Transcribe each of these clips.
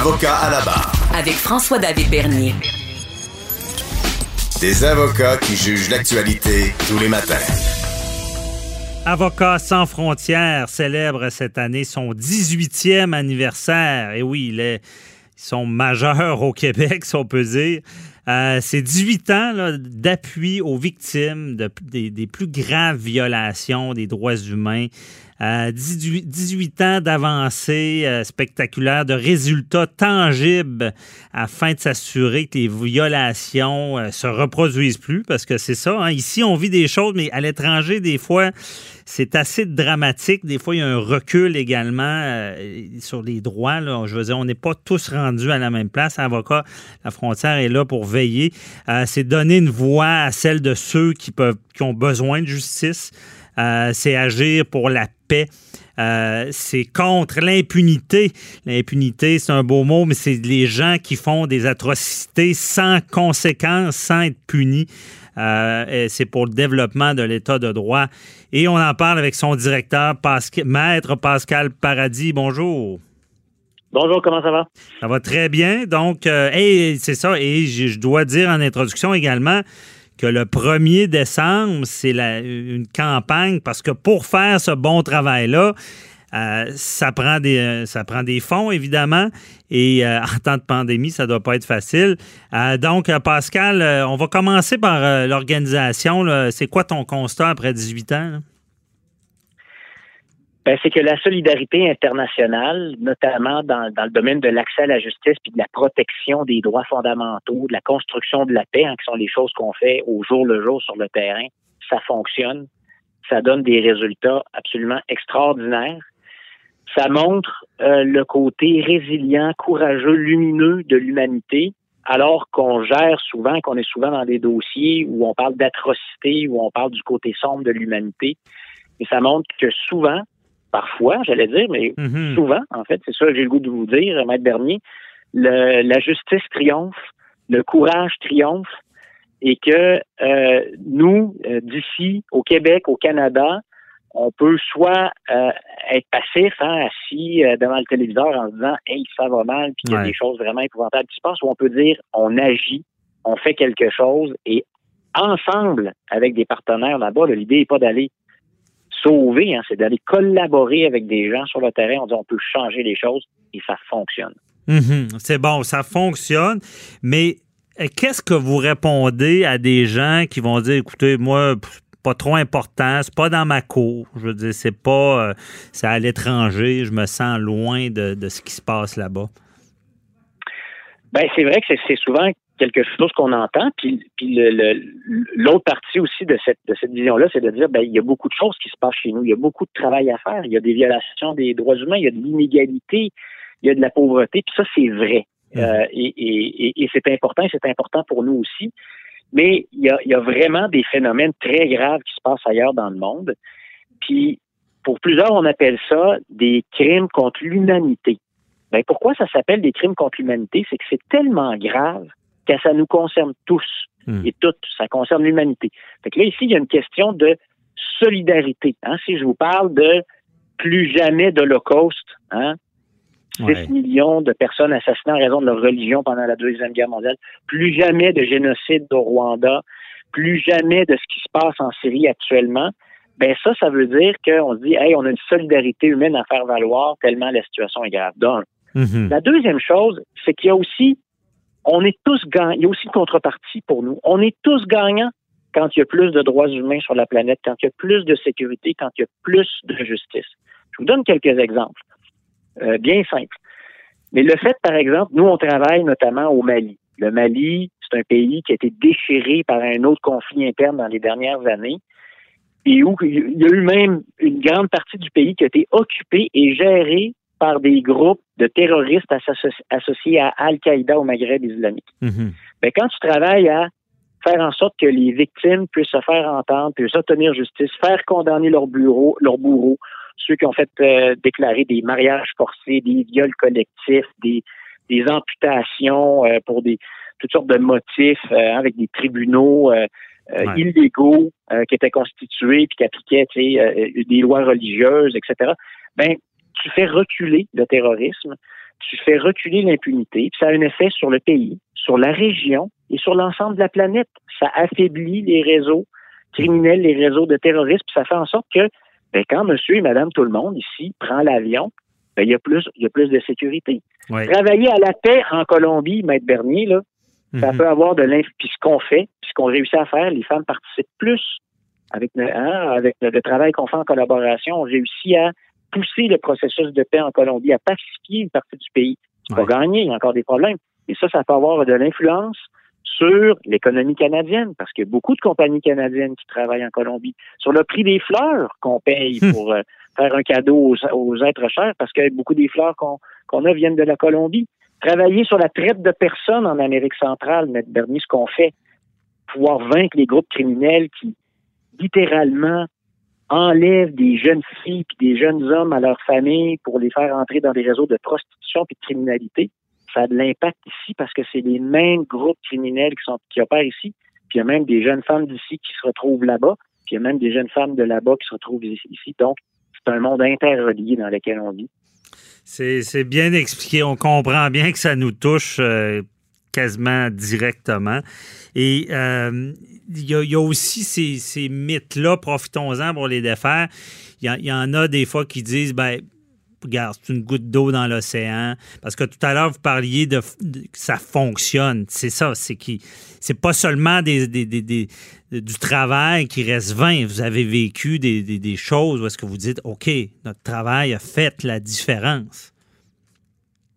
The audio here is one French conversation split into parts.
Avocat à la barre. Avec François-David Bernier. Des avocats qui jugent l'actualité tous les matins. Avocats sans frontières célèbre cette année son 18e anniversaire. Et oui, ils sont majeurs au Québec, si on peut dire. Euh, c'est 18 ans d'appui aux victimes des, plus graves violations des droits humains. 18, ans d'avancées euh, spectaculaires, de résultats tangibles afin de s'assurer que les violations euh, se reproduisent plus, parce que c'est ça. Hein. Ici, on vit des choses, mais à l'étranger, des fois, c'est assez dramatique. Des fois, il y a un recul également euh, sur les droits. Je veux dire, on n'est pas tous rendus à la même place. Avocat, la frontière est là pour veiller. c'est donner une voix à celle de ceux qui peuvent, qui ont besoin de justice. Euh, c'est agir pour la paix. Euh, c'est contre l'impunité. L'impunité, c'est un beau mot, mais c'est les gens qui font des atrocités sans conséquences, sans être punis. Euh, c'est pour le développement de l'État de droit. Et on en parle avec son directeur, Maître Pascal Paradis. Bonjour. Bonjour, comment ça va? Ça va très bien. Donc, c'est ça. Et je dois dire en introduction également, que le 1er décembre, c'est une campagne parce que pour faire ce bon travail-là, euh, ça, prend des, euh, ça prend des fonds, évidemment, et euh, en temps de pandémie, ça ne doit pas être facile. donc, Pascal, on va commencer par l'organisation. C'est quoi ton constat après 18 ans? Ben, c'est que la solidarité internationale, notamment dans, le domaine de l'accès à la justice puis de la protection des droits fondamentaux, de la construction de la paix, hein, qui sont les choses qu'on fait au jour le jour sur le terrain, ça fonctionne. Ça donne des résultats absolument extraordinaires. Ça montre euh, le côté résilient, courageux, lumineux de l'humanité, alors qu'on gère souvent, qu'on est souvent dans des dossiers où on parle d'atrocité, où on parle du côté sombre de l'humanité. Et ça montre que souvent, parfois, j'allais dire, mais mhm. souvent, en fait, c'est ça que j'ai le goût de vous dire, Maître Bernier, la justice triomphe, le courage triomphe, et que euh, nous, euh, d'ici, au Québec, au Canada, on peut soit euh, être passif, hein, assis devant le téléviseur en se disant Hey, ça va mal, puis il y a des choses vraiment épouvantables qui se passent, ou on peut dire on agit, on fait quelque chose, et ensemble, avec des partenaires là-bas, l'idée n'est pas d'aller sauver, hein, c'est d'aller collaborer avec des gens sur le terrain. On dit on peut changer les choses et ça fonctionne. Mhm. c'est bon, ça fonctionne, mais euh, qu'est-ce que vous répondez à des gens qui vont dire, écoutez, moi, pas trop important, c'est pas dans ma cour. Je veux dire, c'est pas, euh, c'est à l'étranger, je me sens loin de, de ce qui se passe là-bas. Ben, c'est vrai que c'est souvent quelque chose qu'on entend. Puis, puis l'autre partie aussi de cette, de cette vision-là, c'est de dire, ben, il y a beaucoup de choses qui se passent chez nous. Il y a beaucoup de travail à faire. Il y a des violations des droits humains. Il y a de l'inégalité. Il y a de la pauvreté. Puis ça, c'est vrai. Euh, et, et, et c'est important. C'est important pour nous aussi. Mais il y, a, il y a vraiment des phénomènes très graves qui se passent ailleurs dans le monde. Puis, pour plusieurs, on appelle ça des crimes contre l'humanité. Ben, pourquoi ça s'appelle des crimes contre l'humanité? C'est que c'est tellement grave que ça nous concerne tous hmm. et toutes. Ça concerne l'humanité. Fait que là, ici, il y a une question de solidarité. Hein? Si je vous parle de plus jamais d'Holocauste, hein? 6 millions de personnes assassinées en raison de leur religion pendant la Deuxième Guerre mondiale, plus jamais de génocide au Rwanda, plus jamais de ce qui se passe en Syrie actuellement, ben ça, ça veut dire qu'on se dit, hey, on a une solidarité humaine à faire valoir tellement la situation est grave. Donc, mm-hmm. La deuxième chose, c'est qu'il y a aussi on est tous gagnants. Il y a aussi une contrepartie pour nous. On est tous gagnants quand il y a plus de droits humains sur la planète, quand il y a plus de sécurité, quand il y a plus de justice. Je vous donne quelques exemples, euh, bien simples. Mais le fait, par exemple, nous, on travaille notamment au Mali. Le Mali, c'est un pays qui a été déchiré par un autre conflit interne dans les dernières années et où il y a eu même une grande partie du pays qui a été occupée et gérée par des groupes de terroristes associés à Al-Qaïda au Maghreb islamique. Mhm. Ben, quand tu travailles à faire en sorte que les victimes puissent se faire entendre, puissent obtenir justice, faire condamner leurs bureaux, leurs bourreaux, ceux qui ont fait euh, déclarer des mariages forcés, des viols collectifs, des, des amputations euh, pour des toutes sortes de motifs euh, avec des tribunaux illégaux qui étaient constitués puis qui appliquaient des lois religieuses, etc. Ben, tu fais reculer le terrorisme, tu fais reculer l'impunité, puis ça a un effet sur le pays, sur la région et sur l'ensemble de la planète. Ça affaiblit les réseaux criminels, les réseaux de terroristes, puis ça fait en sorte que ben, quand monsieur et madame tout le monde ici prend l'avion, ben, il y a plus il y a plus de sécurité. Travailler à la paix en Colombie, Maître Bernier, là, ça Mhm. peut avoir de l'inf... Puis ce qu'on fait, puis ce qu'on réussit à faire, les femmes participent plus avec, le- hein, avec le, le travail qu'on fait en collaboration. On réussit à pousser le processus de paix en Colombie, à pacifier une partie du pays. C'est Ouais. pas gagné, il y a encore des problèmes. Et ça, ça peut avoir de l'influence sur l'économie canadienne, parce qu'il y a beaucoup de compagnies canadiennes qui travaillent en Colombie, sur le prix des fleurs qu'on paye Hmm. pour euh, faire un cadeau aux, aux êtres chers, parce que beaucoup des fleurs qu'on a viennent de la Colombie. Travailler sur la traite de personnes en Amérique centrale, M. Bernier, ce qu'on fait, pouvoir vaincre les groupes criminels qui, littéralement, enlèvent des jeunes filles puis des jeunes hommes à leur famille pour les faire entrer dans des réseaux de prostitution puis de criminalité. Ça a de l'impact ici parce que c'est les mêmes groupes criminels qui sont qui opèrent ici. Puis il y a même des jeunes femmes d'ici qui se retrouvent là-bas. Puis il y a même des jeunes femmes de là-bas qui se retrouvent ici. Donc, c'est un monde interrelié dans lequel on vit. C'est bien expliqué. On comprend bien que ça nous touche euh, quasiment directement. Et euh, il y, a- aussi ces, ces mythes-là, profitons-en pour les défaire. Il y, en- a des fois qui disent, ben, regarde, c'est une goutte d'eau dans l'océan. Parce que tout à l'heure, vous parliez de, que ça fonctionne. C'est ça, c'est qui c'est pas seulement des, des- des- du travail qui reste vain. Vous avez vécu des choses où est-ce que vous dites, OK, notre travail a fait la différence.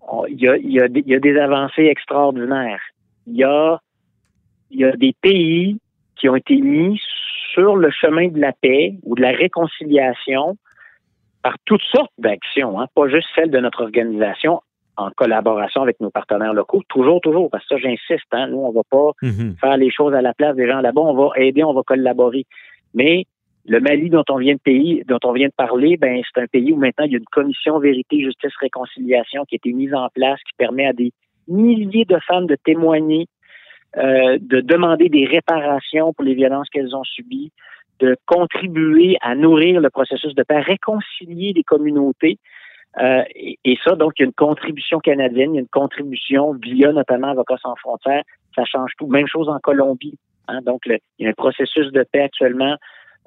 On- il y a, il y a y a des avancées extraordinaires. Il y a, il y a des pays qui ont été mis sur le chemin de la paix ou de la réconciliation par toutes sortes d'actions, hein, pas juste celles de notre organisation en collaboration avec nos partenaires locaux, toujours, toujours, parce que ça, j'insiste, hein, nous, on va pas Mhm. faire les choses à la place des gens là-bas. On va aider, on va collaborer. Mais le Mali dont on vient de parler, ben c'est un pays où maintenant il y a une commission vérité, justice, réconciliation qui a été mise en place, qui permet à des milliers de femmes de témoigner, euh, de demander des réparations pour les violences qu'elles ont subies, de contribuer à nourrir le processus de paix, réconcilier les communautés. Euh, et, ça, donc, il y a une contribution canadienne, il y a une contribution via notamment Avocats sans frontières. Ça change tout. Même chose en Colombie. hein. donc, il y a un processus de paix actuellement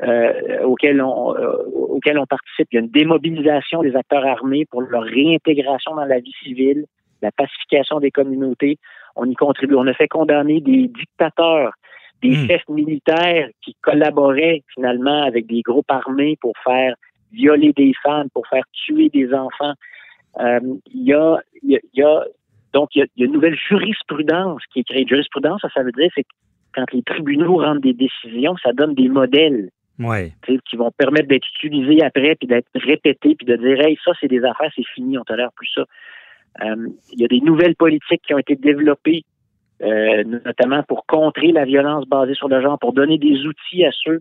euh, auquel, on, euh, auquel on participe. Il y a une démobilisation des acteurs armés pour leur réintégration dans la vie civile, la pacification des communautés. On y contribue. On a fait condamner des dictateurs, des Mm. chefs militaires qui collaboraient finalement avec des groupes armés pour faire violer des femmes, pour faire tuer des enfants. Euh, il y a, il y a, il y a- donc il y a, il y a une nouvelle jurisprudence qui est créée. Jurisprudence, ça, ça veut dire c'est que quand les tribunaux rendent des décisions, ça donne des modèles Sais, qui vont permettre d'être utilisés après, puis d'être répétés, puis de dire hey, ça c'est des affaires, c'est fini, on tolère plus ça. Euh, il y a des nouvelles politiques qui ont été développées, euh, notamment pour contrer la violence basée sur le genre, pour donner des outils à ceux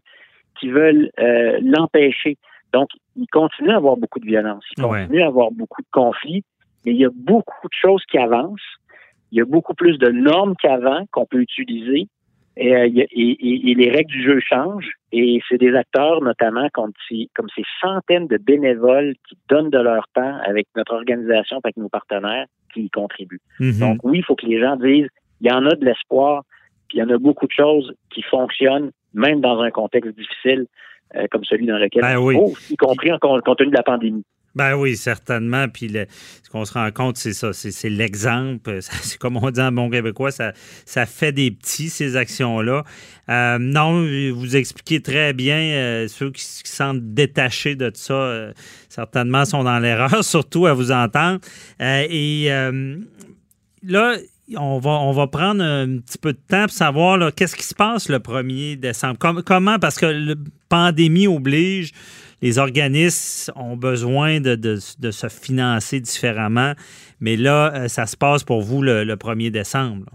qui veulent euh, l'empêcher. Donc, il continue à avoir beaucoup de violence, il Ouais. continue à avoir beaucoup de conflits, mais il y a beaucoup de choses qui avancent. Il y a beaucoup plus de normes qu'avant qu'on peut utiliser. Et, euh, et- et- et les règles du jeu changent. Et c'est des acteurs, notamment comme ces, comme ces centaines de bénévoles qui donnent de leur temps avec notre organisation, avec nos partenaires, qui y contribuent. Mhm. Donc oui, il faut que les gens disent, il y en a de l'espoir, puis il y en a beaucoup de choses qui fonctionnent, même dans un contexte difficile euh, comme celui dans lequel Ben on oui. trouve, y compris en compte tenu de la pandémie. Ben oui, certainement. Puis le- ce qu'on se rend compte, c'est ça, c'est l'exemple. C'est comme on dit en bon québécois, ça, ça fait des petits, ces actions-là. Euh, non, vous expliquez très bien, euh, ceux qui se sentent détachés de ça, euh, certainement sont dans l'erreur, surtout à vous entendre. Et là, on va, on va prendre un petit peu de temps pour savoir qu'est-ce qui se passe le 1er décembre? Com- comment, parce que la pandémie oblige, les organismes ont besoin de, se financer différemment. Mais là, euh, ça se passe pour vous le, 1er décembre.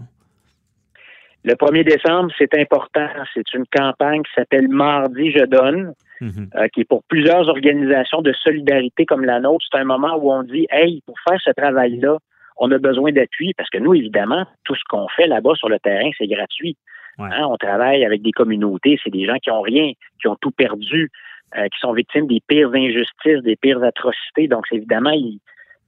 Le 1er décembre, c'est important. C'est une campagne qui s'appelle Mardi, je donne, mhm. euh, qui est pour plusieurs organisations de solidarité comme la nôtre. C'est un moment où on dit, hey, pour faire ce travail-là, on a besoin d'appui parce que nous, évidemment, tout ce qu'on fait là-bas sur le terrain, c'est gratuit. Hein, on travaille avec des communautés, c'est des gens qui ont rien, qui ont tout perdu, euh, qui sont victimes des pires injustices, des pires atrocités. Donc, évidemment, ils,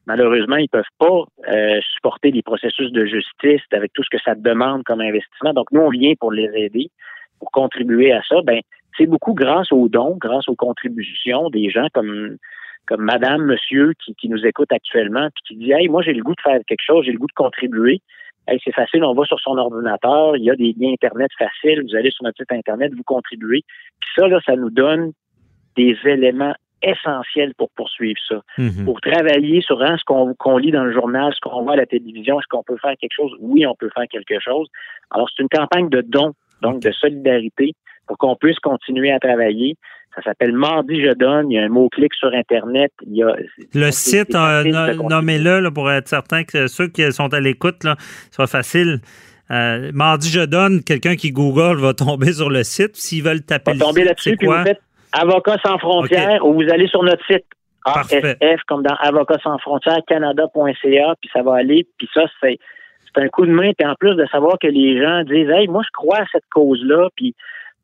malheureusement, ils peuvent pas euh, supporter les processus de justice avec tout ce que ça demande comme investissement. Donc, nous, on vient pour les aider, pour contribuer à ça. Ben, c'est beaucoup grâce aux dons, grâce aux contributions des gens comme comme Madame, Monsieur qui, qui nous écoute actuellement, puis qui dit Hey, moi j'ai le goût de faire quelque chose, j'ai le goût de contribuer. Hey, c'est facile, on va sur son ordinateur, il y a des liens Internet faciles, vous allez sur notre site Internet, vous contribuez. Puis ça, là, ça nous donne des éléments essentiels pour poursuivre ça. Mhm. Pour travailler sur hein, ce qu'on lit dans le journal, ce qu'on voit à la télévision, est-ce qu'on peut faire quelque chose? Oui, on peut faire quelque chose. Alors, c'est une campagne de dons, donc de solidarité, pour qu'on puisse continuer à travailler. Ça s'appelle Mardi Je donne. Il y a un mot-clic sur Internet. Il y a, le site, euh, nommez-le pour être certain que ceux qui sont à l'écoute, soit facile. Euh, Mardi Je donne, quelqu'un qui Google va tomber sur le site. S'ils veulent taper va tomber là-dessus, puis vous faites Avocats sans frontières ou vous allez sur notre site ASF, comme dans Avocats sans frontières, canada.ca, puis ça va aller. Puis ça, c'est un coup de main. Puis en plus de savoir que les gens disent Hey, moi, je crois à cette cause-là, puis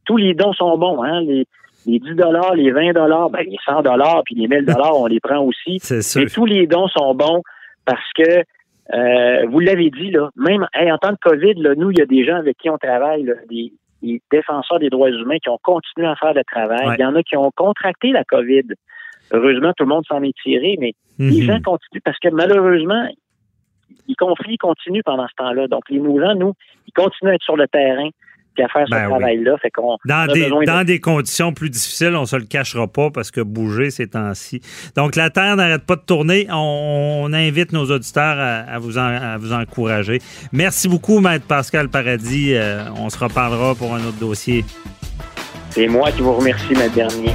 tous les dons sont bons, hein? Les, les 10 dollars, les 20 dollars, ben, les 100 dollars, puis les 1000 dollars, on les prend aussi. C'est tous les dons sont bons parce que euh, vous l'avez dit là, même en temps de Covid, là, nous, il y a des gens avec qui on travaille, des, défenseurs des droits humains qui ont continué à faire le travail. Il y en a qui ont contracté la COVID. Heureusement, tout le monde s'en est tiré, mais les mhm. gens continuent parce que malheureusement, les conflits continuent pendant ce temps-là. Donc, les mouvements, nous, ils continuent à être sur le terrain à faire ce ben travail-là. dans, des, dans des conditions plus difficiles, on ne se le cachera pas parce que bouger ces temps-ci. Donc, la Terre n'arrête pas de tourner. On, invite nos auditeurs à, vous à vous encourager. Merci beaucoup, Maître Pascal Paradis. Euh, on se reparlera pour un autre dossier. C'est moi qui vous remercie, Maître Dernier.